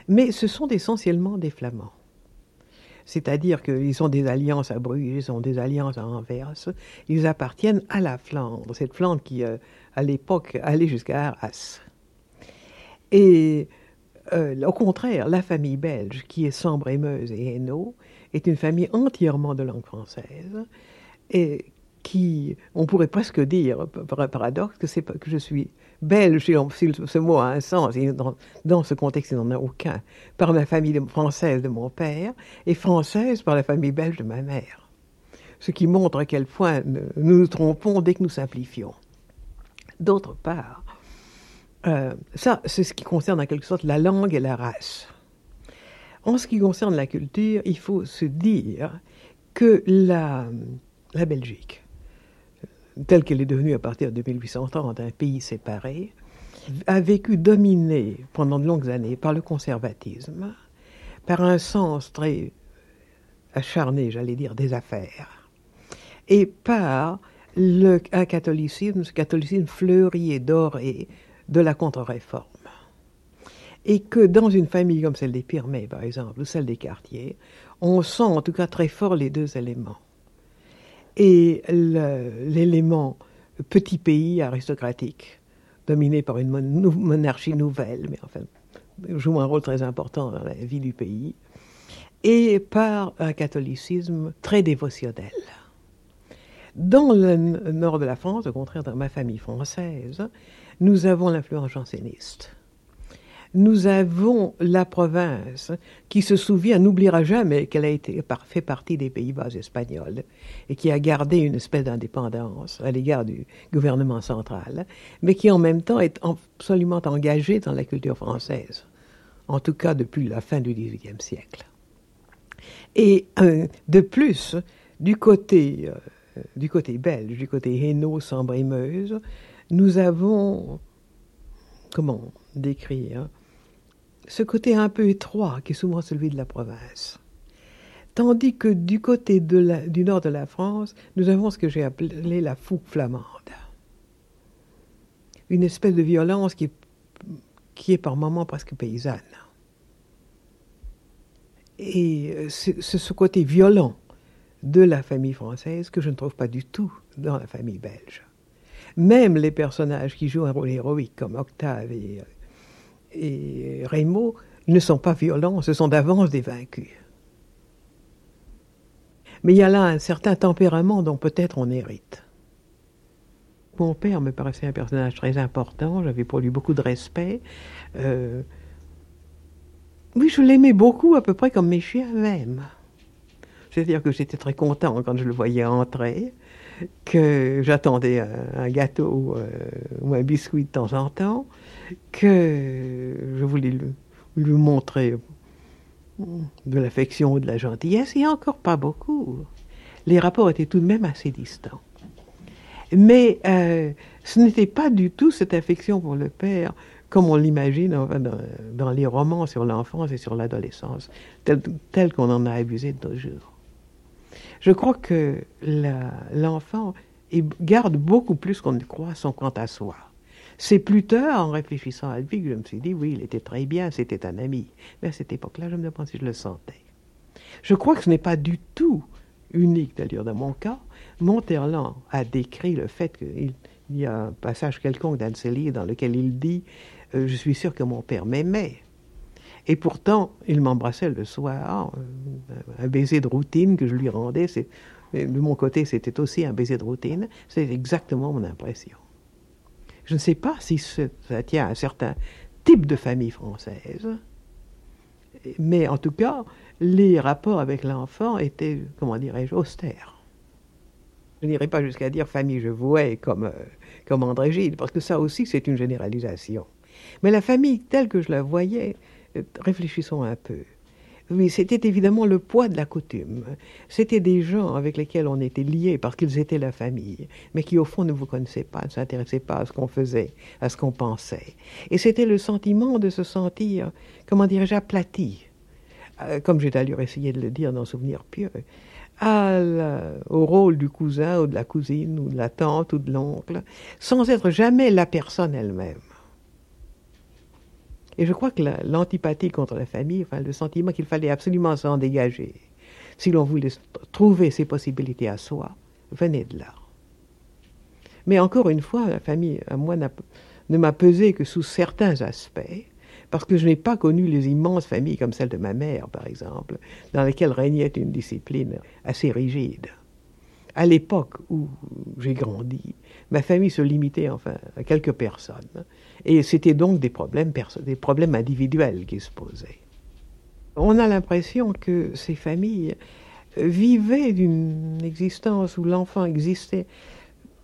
Mais ce sont essentiellement des Flamands. C'est-à-dire qu'ils ont des alliances à Bruges, ils ont des alliances à Anvers. Ils appartiennent à la Flandre, cette Flandre qui, euh, à l'époque, allait jusqu'à Arras. Et euh, au contraire, la famille belge, qui est Sambre-Meuse et Hainaut, est une famille entièrement de langue française et qui, on pourrait presque dire, par un paradoxe, que, je suis belge, si ce mot a un sens, et dans, ce contexte, il n'en a aucun, par ma famille française de mon père, et française par la famille belge de ma mère. Ce qui montre à quel point nous nous trompons dès que nous simplifions. D'autre part, euh, ça, c'est ce qui concerne en quelque sorte la langue et la race. En ce qui concerne la culture, il faut se dire que la, Belgique, telle qu'elle est devenue à partir de 1830 un pays séparé, a vécu dominé pendant de longues années par le conservatisme, par un sens très acharné, j'allais dire, des affaires, et par le, un catholicisme, ce catholicisme fleuri et doré de la contre-réforme. Et que dans une famille comme celle des Pyrmées, par exemple, ou celle des quartiers, on sent en tout cas très fort les deux éléments et l'élément petit pays aristocratique, dominé par une monarchie nouvelle, mais enfin joue un rôle très important dans la vie du pays, et par un catholicisme très dévotionnel. Dans le nord de la France, au contraire de ma famille française, nous avons l'influence janséniste nous avons la province qui se souvient, n'oubliera jamais qu'elle a été fait partie des Pays-Bas espagnols et qui a gardé une espèce d'indépendance à l'égard du gouvernement central, mais qui en même temps est absolument engagée dans la culture française, en tout cas depuis la fin du XVIIIe siècle. Et euh, de plus, du côté, euh, du côté belge, du côté Hainaut, Sambre et Meuse, nous avons, comment décrire, ce côté un peu étroit qui est souvent celui de la province. Tandis que du côté du nord de la France, nous avons ce que j'ai appelé la fougue flamande. Une espèce de violence qui, qui est par moments presque paysanne. Et euh, c'est ce côté violent de la famille française que je ne trouve pas du tout dans la famille belge. Même les personnages qui jouent un rôle héroïque comme Octave et euh, et Raymond ne sont pas violents, ce sont d'avance des vaincus. Mais il y a là un certain tempérament dont peut-être on hérite. Mon père me paraissait un personnage très important, j'avais pour lui beaucoup de respect. Euh, oui, je l'aimais beaucoup, à peu près comme mes chiens même. C'est-à-dire que j'étais très content quand je le voyais entrer. que j'attendais un, gâteau euh, ou un biscuit de temps en temps, que je voulais lui, montrer de l'affection ou de la gentillesse, et encore pas beaucoup. Les rapports étaient tout de même assez distants. Mais euh, ce n'était pas du tout cette affection pour le père comme on l'imagine dans, les romans sur l'enfance et sur l'adolescence, tel, qu'on en a abusé de nos jours. Je crois que l'enfant garde beaucoup plus qu'on ne croit son quant à soi. C'est plus tard, en réfléchissant à lui, que je me suis dit, oui, il était très bien, c'était un ami. Mais à cette époque-là, je me demande si je le sentais. Je crois que ce n'est pas du tout unique, d'ailleurs, dans mon cas. Monterland a décrit le fait qu'il y a un passage quelconque dans dans lequel il dit euh, Je suis sûr que mon père m'aimait. Et pourtant, il m'embrassait le soir, euh, un baiser de routine que je lui rendais. De mon côté, c'était aussi un baiser de routine. C'est exactement mon impression. Je ne sais pas si ça tient à un certain type de famille française, mais en tout cas, les rapports avec l'enfant étaient, comment dirais-je, austères. Je n'irai pas jusqu'à dire famille je vouais comme, euh, comme André Gide, parce que ça aussi c'est une généralisation. Mais la famille telle que je la voyais, réfléchissons un peu. Oui, c'était évidemment le poids de la coutume. C'était des gens avec lesquels on était liés parce qu'ils étaient la famille, mais qui au fond ne vous connaissaient pas, ne s'intéressaient pas à ce qu'on faisait, à ce qu'on pensait. Et c'était le sentiment de se sentir, comment dirais-je, aplati, euh, comme j'ai d'ailleurs essayé de le dire dans Souvenir pieux, au rôle du cousin ou de la cousine ou de la tante ou de l'oncle, sans être jamais la personne elle-même. Et je crois que l'antipathie contre la famille, enfin, le sentiment qu'il fallait absolument s'en dégager, si l'on voulait trouver ses possibilités à soi, venait de là. Mais encore une fois, la famille, à moi, ne m'a pesé que sous certains aspects, parce que je n'ai pas connu les immenses familles comme celle de ma mère, par exemple, dans lesquelles régnait une discipline assez rigide. À l'époque où j'ai grandi, ma famille se limitait enfin à quelques personnes. Et c'était donc des problèmes, des problèmes individuels qui se posaient. On a l'impression que ces familles vivaient d'une existence où l'enfant existait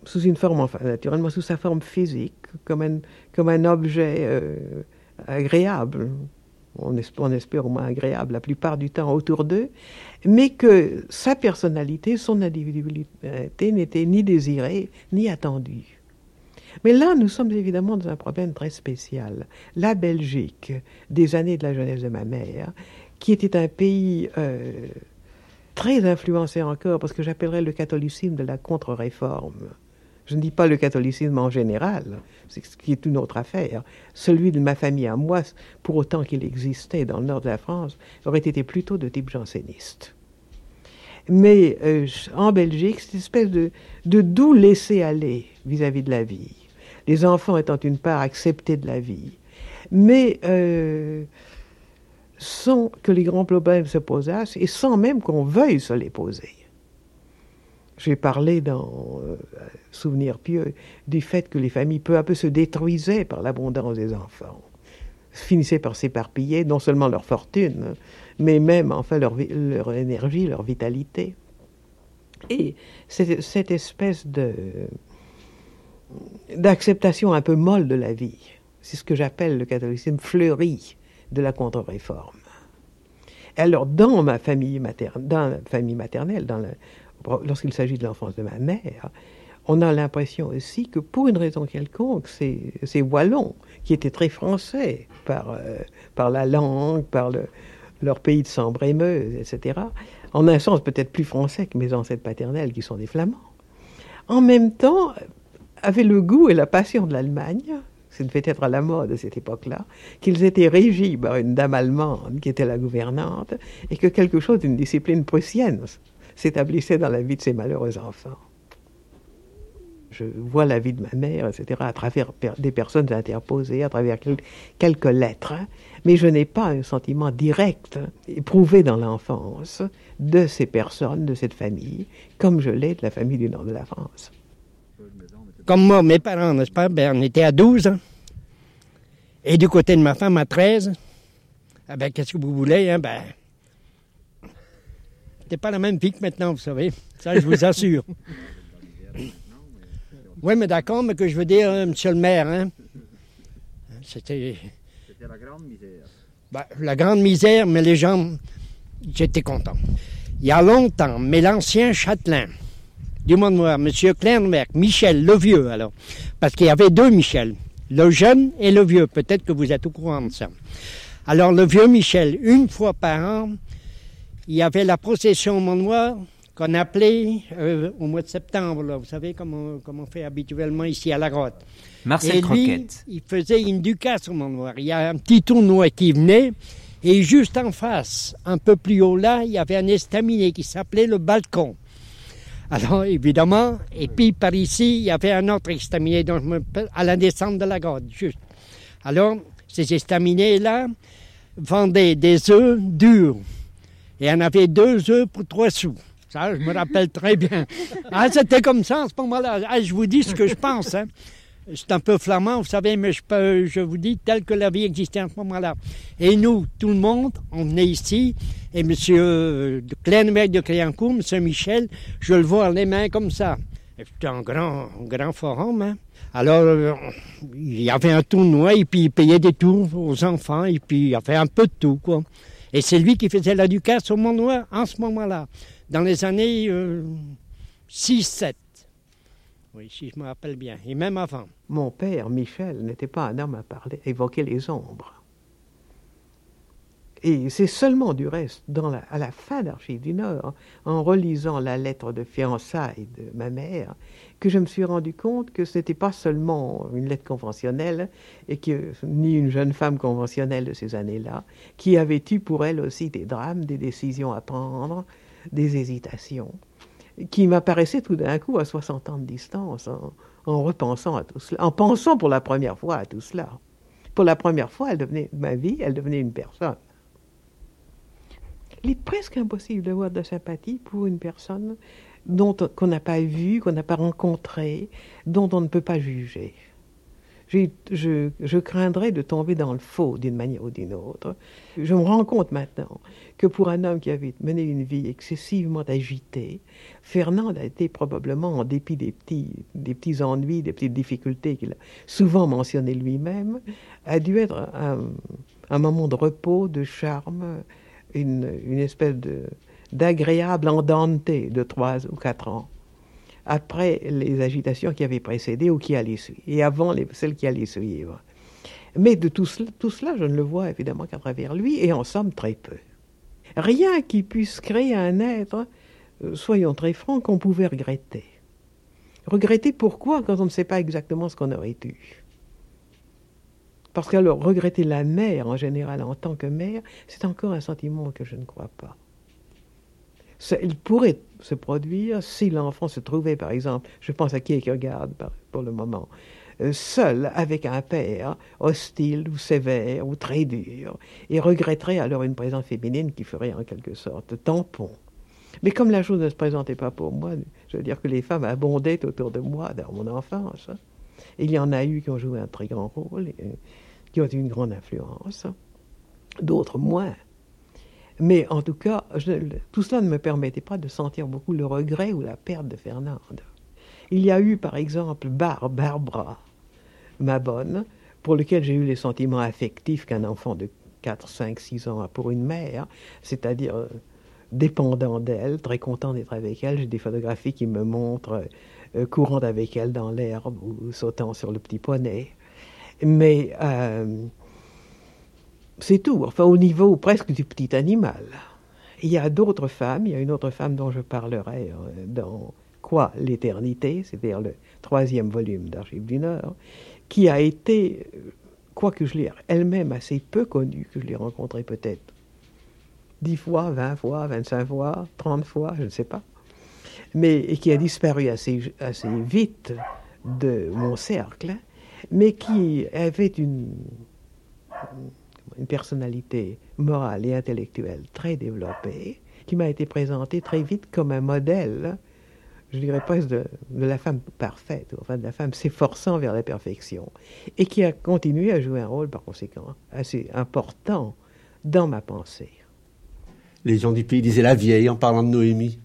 sous une forme, naturellement sous sa forme physique, comme un, comme un objet euh, agréable, on on espère, au moins agréable la plupart du temps autour d'eux, mais que sa personnalité, son individualité n'était ni désirée ni attendue. Mais là, nous sommes évidemment dans un problème très spécial. La Belgique, des années de la jeunesse de ma mère, qui était un pays euh, très influencé encore, parce que j'appellerais le catholicisme de la contre-réforme. Je ne dis pas le catholicisme en général, ce qui est une autre affaire. Celui de ma famille à moi, pour autant qu'il existait dans le nord de la France, aurait été plutôt de type janséniste. Mais euh, en Belgique, cette espèce de, de doux laisser-aller vis-à-vis de la vie les enfants étant une part acceptée de la vie, mais euh, sans que les grands problèmes se posassent et sans même qu'on veuille se les poser. J'ai parlé dans euh, Souvenir pieux du fait que les familles peu à peu se détruisaient par l'abondance des enfants, finissaient par s'éparpiller, non seulement leur fortune, mais même enfin leur, leur énergie, leur vitalité. Et cette espèce de, d'acceptation un peu molle de la vie. C'est ce que j'appelle le catholicisme fleuri de la contre-réforme. Alors, dans ma famille, dans la famille maternelle, lorsqu'il s'agit de l'enfance de ma mère, on a l'impression aussi que pour une raison quelconque, ces, Wallons, qui étaient très français par, euh, par la langue, par le, leur pays de Sambre-et-Meuse, etc., en un sens peut-être plus français que mes ancêtres paternels qui sont des Flamands, en même temps avaient le goût et la passion de l'Allemagne, ce devait être à la mode à cette époque-là, qu'ils étaient régis par une dame allemande qui était la gouvernante, et que quelque chose d'une discipline prussienne s'établissait dans la vie de ces malheureux enfants. Je vois la vie de ma mère, etc., à travers des personnes interposées, à travers quelques lettres, mais je n'ai pas un sentiment direct, éprouvé dans l'enfance, de ces personnes, de cette famille, comme je l'ai de la famille du nord de la France. Comme moi, mes parents, n'est-ce pas? Ben, on était à 12 ans. Et du côté de ma femme, à 13. Ah ben, qu'est-ce que vous voulez, hein? Ben, c'était pas la même vie que maintenant, vous savez. Ça, je vous assure. Oui, mais d'accord, mais que je veux dire, euh, monsieur le maire, hein? C'était. C'était la grande misère. Ben, la grande misère, mais les gens, j'étais content. Il y a longtemps, mais l'ancien châtelain du monde noir, monsieur Kleinberg, Michel, le vieux alors, parce qu'il y avait deux Michel, le jeune et le vieux, peut-être que vous êtes au courant de ça. Alors le vieux Michel, une fois par an, il y avait la procession au monde noir qu'on appelait euh, au mois de septembre, là, vous savez comme on, comme on fait habituellement ici à la grotte. Marcel Et lui, Croquette. il faisait une ducasse au Mont Noir. Il y a un petit tournoi qui venait, et juste en face, un peu plus haut là, il y avait un estaminet qui s'appelait le balcon. Alors, évidemment, et puis par ici, il y avait un autre me rappelle, à la descente de la grotte, juste. Alors, ces estaminets-là vendaient des œufs durs. Et on avait deux œufs pour trois sous. Ça, je me rappelle très bien. Ah, c'était comme ça en ce moment-là. Ah, je vous dis ce que je pense. Hein. C'est un peu flamand, vous savez, mais je, peux, je vous dis tel que la vie existait en ce moment-là. Et nous, tout le monde, on venait ici, et M. de Clenberg de Créancourt, M. Michel, je le vois les mains comme ça. C'était un grand, un grand forum. Hein. Alors, euh, il y avait un tournoi, et puis il payait des tours aux enfants, et puis il a fait un peu de tout, quoi. Et c'est lui qui faisait la ducasse au Mont Noir en ce moment-là, dans les années euh, 6-7. Oui, si je me rappelle bien, et même avant. Mon père, Michel, n'était pas un homme à parler, à évoquer les ombres. Et c'est seulement du reste, dans la- à la fin d'Archives du Nord, en relisant la lettre de fiançailles de ma mère, que je me suis rendu compte que ce n'était pas seulement une lettre conventionnelle, et que ni une jeune femme conventionnelle de ces années-là, qui avait eu pour elle aussi des drames, des décisions à prendre, des hésitations, qui m'apparaissaient tout d'un coup à 60 ans de distance, en, en repensant à tout cela, en pensant pour la première fois à tout cela. Pour la première fois, elle devenait, ma vie, elle devenait une personne. Il est presque impossible d'avoir de la sympathie pour une personne dont on- qu'on n'a pas vue, qu'on n'a pas rencontrée, dont on ne peut pas juger. Je, craindrais de tomber dans le faux d'une manière ou d'une autre. Je me rends compte maintenant que pour un homme qui avait mené une vie excessivement agitée, Fernand a été probablement, en dépit des petits, ennuis, des petites difficultés qu'il a souvent mentionnées lui-même, a dû être un, moment de repos, de charme, une, espèce d'agréable andante de trois ou quatre ans après les agitations qui avaient précédé ou qui allaient suivre, et avant les, celles qui allaient suivre. Mais de tout cela, je ne le vois évidemment qu'à travers lui, et en somme très peu. Rien qui puisse créer un être, euh, soyons très francs, qu'on pouvait regretter. Regretter pourquoi quand on ne sait pas exactement ce qu'on aurait eu? Parce que alors, regretter la mère en général en tant que mère, c'est encore un sentiment que je ne crois pas. Il pourrait se produire si l'enfant se trouvait, par exemple, je pense à Kierkegaard pour le moment, euh, seul avec un père hostile ou sévère ou très dur, et regretterait alors une présence féminine qui ferait en quelque sorte tampon. Mais comme la chose ne se présentait pas pour moi, je veux dire que les femmes abondaient autour de moi dans mon enfance. il y en a eu qui ont joué un très grand rôle, et, euh, qui ont eu une grande influence, d'autres moins. Mais en tout cas, tout cela ne me permettait pas de sentir beaucoup le regret ou la perte de Fernande. Il y a eu, par exemple, Bar- Barbara, ma bonne, pour lequel j'ai eu les sentiments affectifs qu'un enfant de 4, 5, 6 ans a pour une mère, c'est-à-dire euh, dépendant d'elle, très content d'être avec elle. J'ai des photographies qui me montrent euh, courant avec elle dans l'herbe ou sautant sur le petit poney. Mais euh, c'est tout, enfin au niveau presque du petit animal. Il y a d'autres femmes, il y a une autre femme dont je parlerai euh, dans Quoi l'éternité, c'est-à-dire le troisième volume d'Archives du Nord, qui a été, euh, quoique je l'ai elle-même assez peu connue, que je l'ai rencontrée peut-être dix fois, vingt fois, vingt-cinq fois, trente fois, je ne sais pas, mais et qui a disparu assez, assez vite de mon cercle, mais qui avait une, une personnalité morale et intellectuelle très développée, qui m'a été présentée très vite comme un modèle, je dirais presque de, de la femme parfaite, ou enfin de la femme s'efforçant vers la perfection, et qui a continué à jouer un rôle par conséquent assez important dans ma pensée. Les gens du pays disaient la vieille en parlant de Noémie.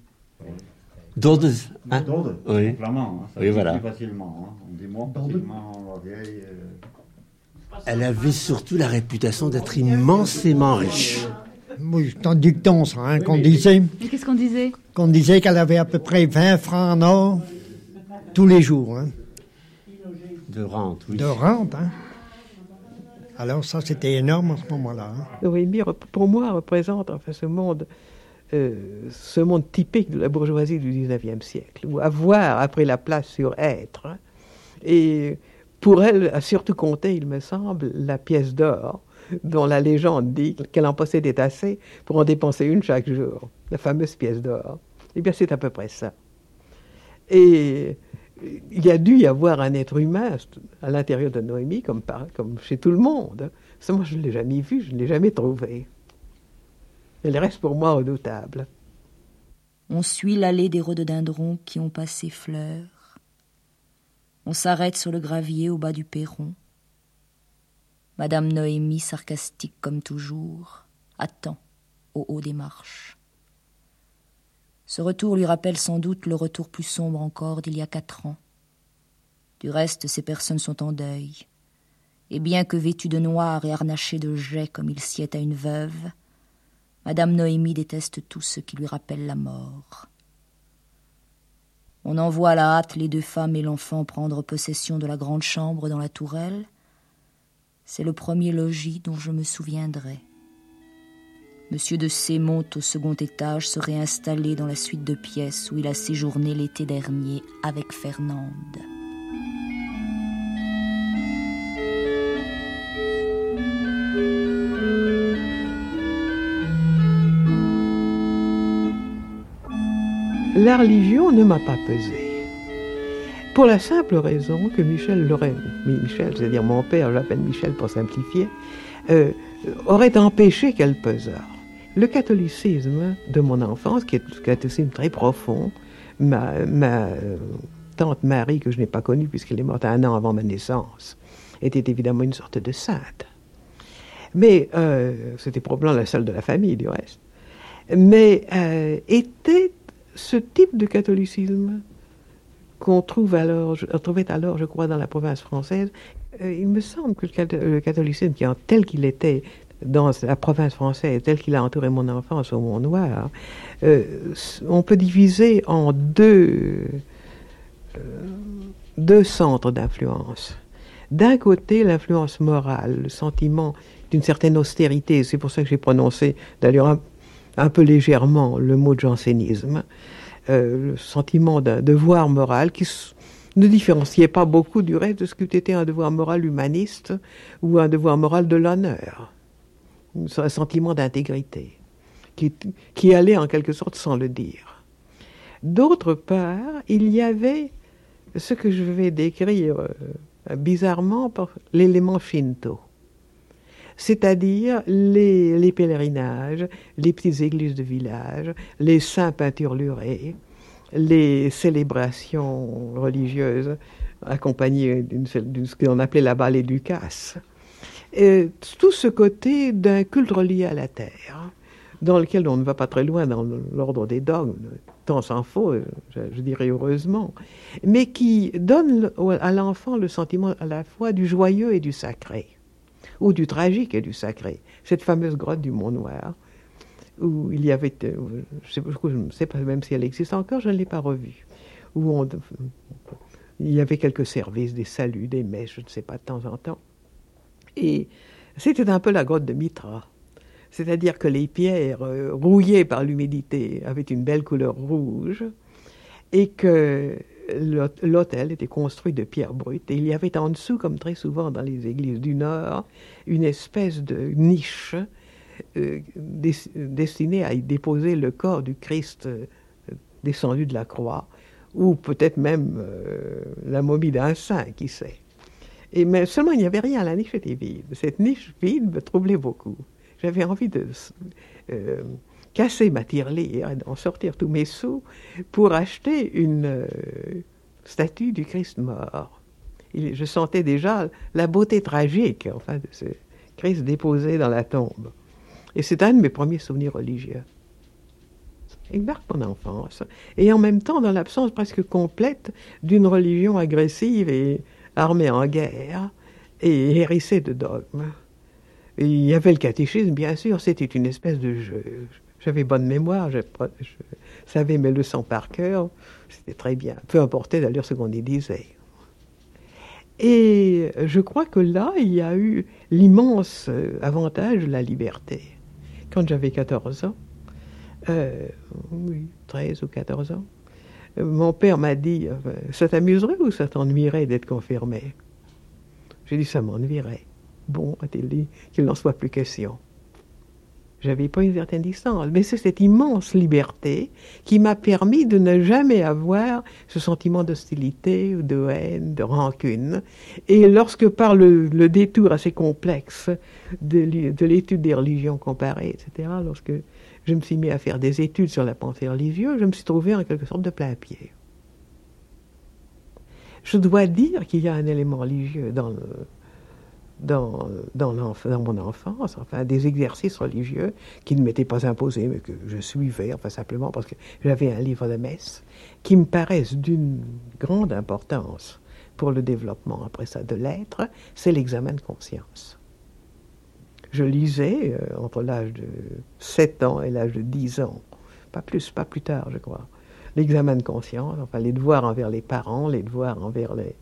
Donde, hein? Oui. flamand. hein, ça Oui, voilà. plus facilement. hein. On dit moins facilement la vieille. euh, Elle avait surtout la réputation d'être immensément riche. Oui, c'est un dicton, ça, hein, qu'on disait. Mais qu'est-ce qu'on disait? Qu'on disait qu'elle avait à peu près 20 francs en or tous les jours, hein, De rente, oui. de rente. Hein. Alors ça, c'était énorme à ce moment-là. hein. Noémie, pour moi, représente enfin ce monde, euh, ce monde typique de la bourgeoisie du 19e siècle, où avoir a pris la place sur être. hein. Et pour elle a surtout compté, il me semble, la pièce d'or, dont la légende dit qu'elle en possédait assez pour en dépenser une chaque jour, la fameuse pièce d'or. Eh bien, c'est à peu près ça. Et il y a dû y avoir un être humain à l'intérieur de Noémie, comme, par- chez tout le monde. Ça, moi, je ne l'ai jamais vu, je ne l'ai jamais trouvé. Elle reste pour moi redoutable. On suit l'allée des rhododendrons qui ont passé fleurs. On s'arrête sur le gravier au bas du perron. Madame Noémie, sarcastique comme toujours, attend au haut des marches. Ce retour lui rappelle sans doute le retour plus sombre encore d'il y a quatre ans. Du reste, ces personnes sont en deuil. Et bien que vêtues de noir et harnachées de jais comme il sied à une veuve, Madame Noémie déteste tout ce qui lui rappelle la mort. On envoie à la hâte les deux femmes et l'enfant prendre possession de la grande chambre dans la tourelle. C'est le premier logis dont je me souviendrai. Monsieur de C monte au second étage se réinstaller dans la suite de pièces où il a séjourné l'été dernier avec Fernande. La religion ne m'a pas pesé. Pour la simple raison que Michel Lorraine, Michel, c'est-à-dire mon père, je l'appelle Michel pour simplifier, euh, aurait empêché qu'elle pesât. Le catholicisme de mon enfance, qui est un catholicisme très profond, ma, euh, tante Marie, que je n'ai pas connue puisqu'elle est morte un an avant ma naissance, était évidemment une sorte de sainte. Mais euh, c'était probablement la seule de la famille, du reste. Mais était ce type de catholicisme qu'on trouvait alors, je crois, dans la province française, euh, il me semble que le, catho- le catholicisme, tel qu'il était dans la province française, tel qu'il a entouré mon enfance au Mont Noir, euh, on peut diviser en deux, euh, deux centres d'influence. D'un côté, l'influence morale, le sentiment d'une certaine austérité, c'est pour ça que j'ai prononcé d'ailleurs un, peu légèrement le mot de jansénisme, euh, le sentiment d'un devoir moral qui ne différenciait pas beaucoup du reste de ce qu'eût été un devoir moral humaniste ou un devoir moral de l'honneur, un sentiment d'intégrité qui, qui allait en quelque sorte sans le dire. D'autre part, il y avait ce que je vais décrire euh, bizarrement par l'élément shinto c'est-à-dire les, pèlerinages, les petites églises de village, les saints peinturlurés, les célébrations religieuses accompagnées d'une d'une- ce qu'on appelait là-bas les ducasses. Et tout ce côté d'un culte relié à la terre, dans lequel on ne va pas très loin dans l'ordre des dogmes, tant s'en faut, je, je dirais heureusement, mais qui donne à l'enfant le sentiment à la fois du joyeux et du sacré ou du tragique et du sacré. Cette fameuse grotte du Mont Noir, où il y avait, euh, je ne sais pas même si elle existe encore, je ne l'ai pas revue, où il y avait quelques services, des saluts, des messes, je ne sais pas, de temps en temps. Et c'était un peu la grotte de Mitra. C'est-à-dire que les pierres euh, rouillées par l'humidité avaient une belle couleur rouge et que l'hôtel était construit de pierres brutes. Et il y avait en dessous, comme très souvent dans les églises du Nord, une espèce de niche euh, des- destinée à y déposer le corps du Christ euh, descendu de la croix, ou peut-être même euh, la momie d'un saint, qui sait. Et mais seulement il n'y avait rien, la niche était vide. Cette niche vide me troublait beaucoup. J'avais envie de casser ma tirelire, et d'en sortir tous mes sous pour acheter une euh, statue du Christ mort. Je sentais déjà la beauté tragique, enfin, de ce Christ déposé dans la tombe. Et c'est un de mes premiers souvenirs religieux. Il marque mon enfance. Et en même temps, dans l'absence presque complète d'une religion agressive et armée en guerre et hérissée de dogmes. il y avait le catéchisme, bien sûr, c'était une espèce de jeu. J'avais bonne mémoire, je, savais mes leçons par cœur, c'était très bien. Peu importait d'ailleurs ce qu'on y disait. Et je crois que là, il y a eu l'immense avantage de la liberté. Quand j'avais 14 ans, euh, oui, 13 ou 14 ans, mon père m'a dit Ça t'amuserait ou ça t'ennuierait d'être confirmé? J'ai dit Ça m'ennuierait. Bon, a-t-il dit, qu'il n'en soit plus question. J'avais pas une certaine distance, mais c'est cette immense liberté qui m'a permis de ne jamais avoir ce sentiment d'hostilité ou de haine, de rancune. Et lorsque par le, détour assez complexe de, de l'étude des religions comparées, etc., lorsque je me suis mis à faire des études sur la pensée religieuse, je me suis trouvé en quelque sorte de plein pied. Je dois dire qu'il y a un élément religieux dans le, dans, dans, mon enfance, enfin des exercices religieux qui ne m'étaient pas imposés, mais que je suivais, enfin simplement parce que j'avais un livre de messe, qui me paraissent d'une grande importance pour le développement après ça de l'être, c'est l'examen de conscience. Je lisais euh, entre l'âge de 7 ans et l'âge de 10 ans, pas plus, pas plus tard, je crois, l'examen de conscience, enfin les devoirs envers les parents, les devoirs envers les,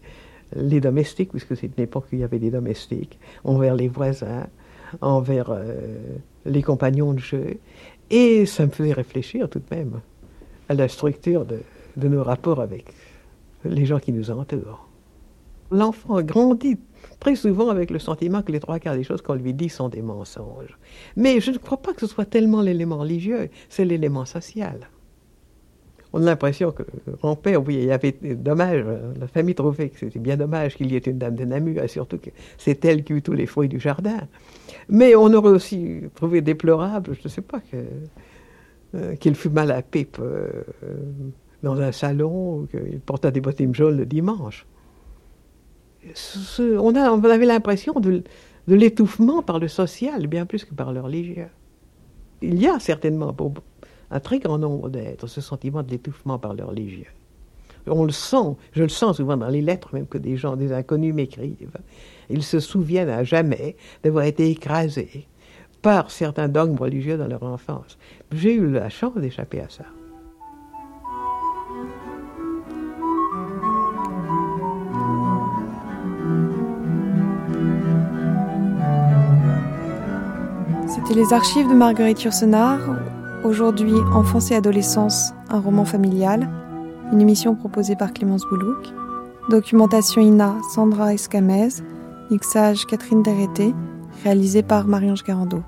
les domestiques, puisque c'est une époque où il y avait des domestiques, envers les voisins, envers euh, les compagnons de jeu. Et ça me faisait réfléchir tout de même à la structure de, de nos rapports avec les gens qui nous entourent. L'enfant grandit très souvent avec le sentiment que les trois quarts des choses qu'on lui dit sont des mensonges. Mais je ne crois pas que ce soit tellement l'élément religieux, c'est l'élément social on a l'impression que mon père, oui, il y avait dommage, la famille trouvait que c'était bien dommage qu'il y ait une dame de Namur, et surtout que c'est elle qui eut tous les fruits du jardin. Mais on aurait aussi trouvé déplorable, je ne sais pas, euh, qu'il fût mal à pipe euh, dans un salon, ou qu'il portât des bottines jaunes le dimanche. on, a, avait l'impression de, l'étouffement par le social, bien plus que par le religieux. Il y a certainement, un très grand nombre d'êtres ce sentiment de l'étouffement par leur religieux. On le sent, je le sens souvent dans les lettres même que des gens, des inconnus m'écrivent. Ils se souviennent à jamais d'avoir été écrasés par certains dogmes religieux dans leur enfance. J'ai eu la chance d'échapper à ça. C'était les archives de Marguerite Yourcenar Aujourd'hui, Enfance et adolescence, un roman familial, une émission proposée par Clémence Boulouk. Documentation INA, Sandra Escamez. Mixage Catherine Derreté, réalisé par Marie-Ange Garando.